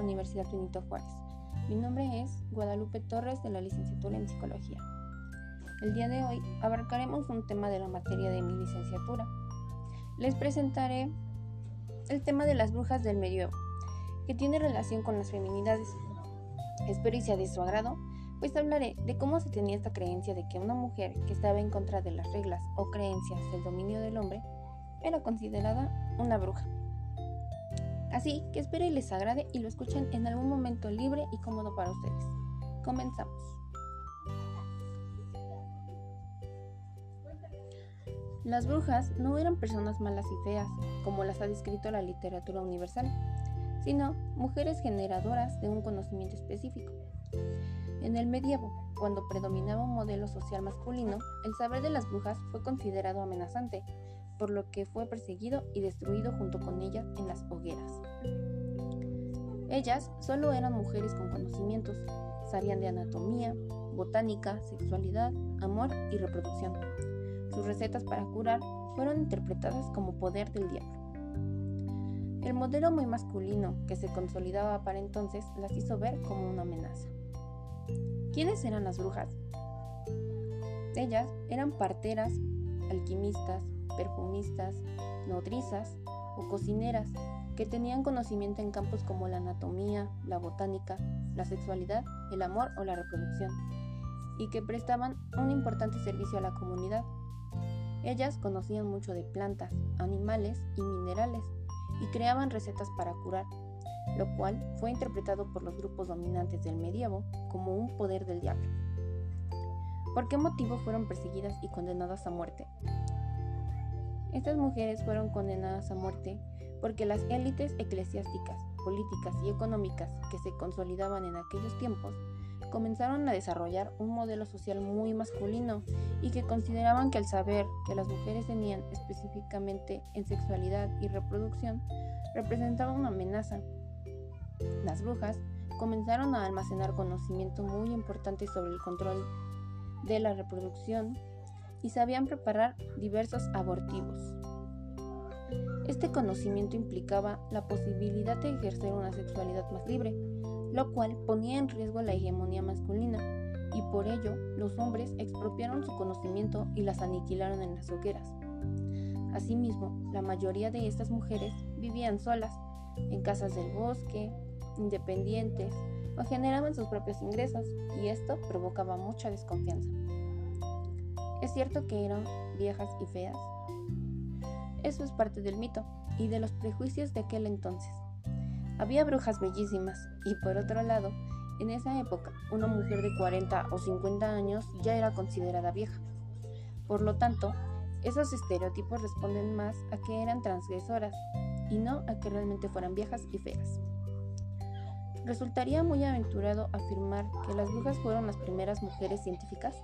Universidad Benito Juárez. Mi nombre es Guadalupe Torres de la licenciatura en Psicología. El día de hoy abarcaremos un tema de la materia de mi licenciatura. Les presentaré el tema de las brujas del medioevo, que tiene relación con las feminidades. Espero y sea de su agrado, pues hablaré de cómo se tenía esta creencia de que una mujer que estaba en contra de las reglas o creencias del dominio del hombre era considerada una bruja. Así que espero y les agrade y lo escuchen en algún momento libre y cómodo para ustedes. Comenzamos. Las brujas no eran personas malas y feas, como las ha descrito la literatura universal, sino mujeres generadoras de un conocimiento específico. En el medievo, cuando predominaba un modelo social masculino, el saber de las brujas fue considerado amenazante, por lo que fue perseguido y destruido junto con ellas en las hogueras. Ellas solo eran mujeres con conocimientos, sabían de anatomía, botánica, sexualidad, amor y reproducción. Sus recetas para curar fueron interpretadas como poder del diablo. El modelo muy masculino que se consolidaba para entonces las hizo ver como una amenaza. ¿Quiénes eran las brujas? Ellas eran parteras, alquimistas, perfumistas, nodrizas o cocineras que tenían conocimiento en campos como la anatomía, la botánica, la sexualidad, el amor o la reproducción, y que prestaban un importante servicio a la comunidad. Ellas conocían mucho de plantas, animales y minerales, y creaban recetas para curar, lo cual fue interpretado por los grupos dominantes del medievo como un poder del diablo. ¿Por qué motivo fueron perseguidas y condenadas a muerte? Estas mujeres fueron condenadas a muerte porque las élites eclesiásticas, políticas y económicas que se consolidaban en aquellos tiempos comenzaron a desarrollar un modelo social muy masculino y que consideraban que el saber que las mujeres tenían específicamente en sexualidad y reproducción representaba una amenaza. Las brujas comenzaron a almacenar conocimiento muy importante sobre el control de la reproducción y sabían preparar diversos abortivos. Este conocimiento implicaba la posibilidad de ejercer una sexualidad más libre, lo cual ponía en riesgo la hegemonía masculina, y por ello los hombres expropiaron su conocimiento y las aniquilaron en las hogueras. Asimismo, la mayoría de estas mujeres vivían solas, en casas del bosque, independientes, o generaban sus propios ingresos, y esto provocaba mucha desconfianza. ¿Es cierto que eran viejas y feas? Eso es parte del mito y de los prejuicios de aquel entonces. Había brujas bellísimas y por otro lado, en esa época, una mujer de 40 o 50 años ya era considerada vieja. Por lo tanto, esos estereotipos responden más a que eran transgresoras y no a que realmente fueran viejas y feas. ¿Resultaría muy aventurado afirmar que las brujas fueron las primeras mujeres científicas?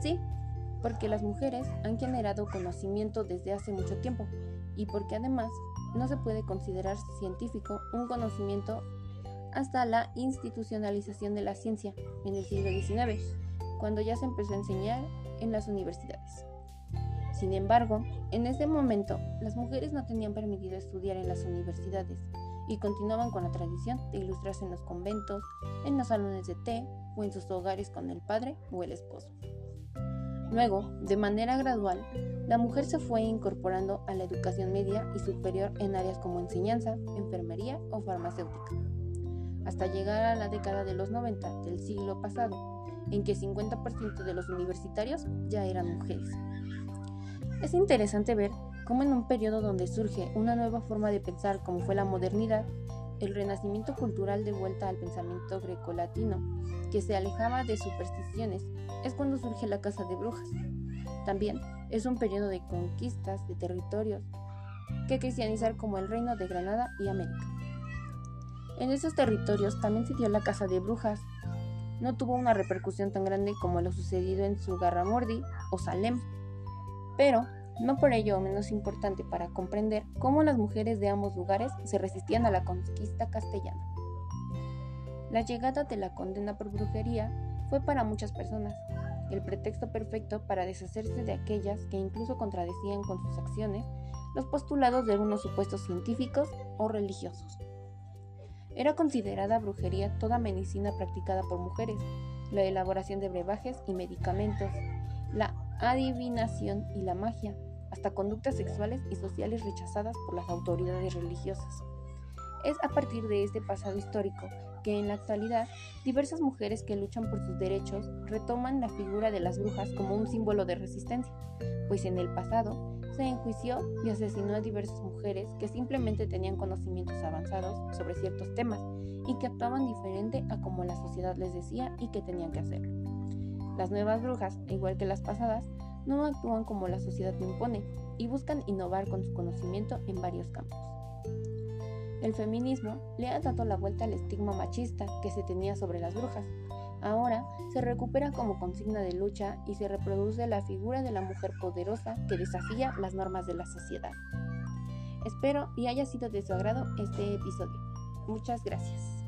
Sí, porque las mujeres han generado conocimiento desde hace mucho tiempo y porque además no se puede considerar científico un conocimiento hasta la institucionalización de la ciencia en el siglo XIX, cuando ya se empezó a enseñar en las universidades. Sin embargo, en ese momento las mujeres no tenían permitido estudiar en las universidades y continuaban con la tradición de ilustrarse en los conventos, en los salones de té o en sus hogares con el padre o el esposo. Luego, de manera gradual, la mujer se fue incorporando a la educación media y superior en áreas como enseñanza, enfermería o farmacéutica, hasta llegar a la década de los 90 del siglo pasado, en que 50% de los universitarios ya eran mujeres. Es interesante ver cómo en un periodo donde surge una nueva forma de pensar como fue la modernidad, el renacimiento cultural de vuelta al pensamiento grecolatino, que se alejaba de supersticiones, es cuando surge la Casa de Brujas. También es un periodo de conquistas de territorios que cristianizar como el Reino de Granada y América. En esos territorios también se dio la Casa de Brujas. No tuvo una repercusión tan grande como lo sucedido en Sugarramurdi o Salem, pero no por ello menos importante para comprender cómo las mujeres de ambos lugares se resistían a la conquista castellana. La llegada de la condena por brujería fue para muchas personas el pretexto perfecto para deshacerse de aquellas que incluso contradecían con sus acciones los postulados de algunos supuestos científicos o religiosos. Era considerada brujería toda medicina practicada por mujeres, la elaboración de brebajes y medicamentos, la adivinación y la magia, hasta conductas sexuales y sociales rechazadas por las autoridades religiosas. Es a partir de este pasado histórico que en la actualidad diversas mujeres que luchan por sus derechos retoman la figura de las brujas como un símbolo de resistencia, pues en el pasado se enjuició y asesinó a diversas mujeres que simplemente tenían conocimientos avanzados sobre ciertos temas y que actuaban diferente a como la sociedad les decía y que tenían que hacer. Las nuevas brujas, igual que las pasadas, no actúan como la sociedad impone y buscan innovar con su conocimiento en varios campos. El feminismo le ha dado la vuelta al estigma machista que se tenía sobre las brujas. Ahora se recupera como consigna de lucha y se reproduce la figura de la mujer poderosa que desafía las normas de la sociedad. Espero y haya sido de su agrado este episodio. Muchas gracias.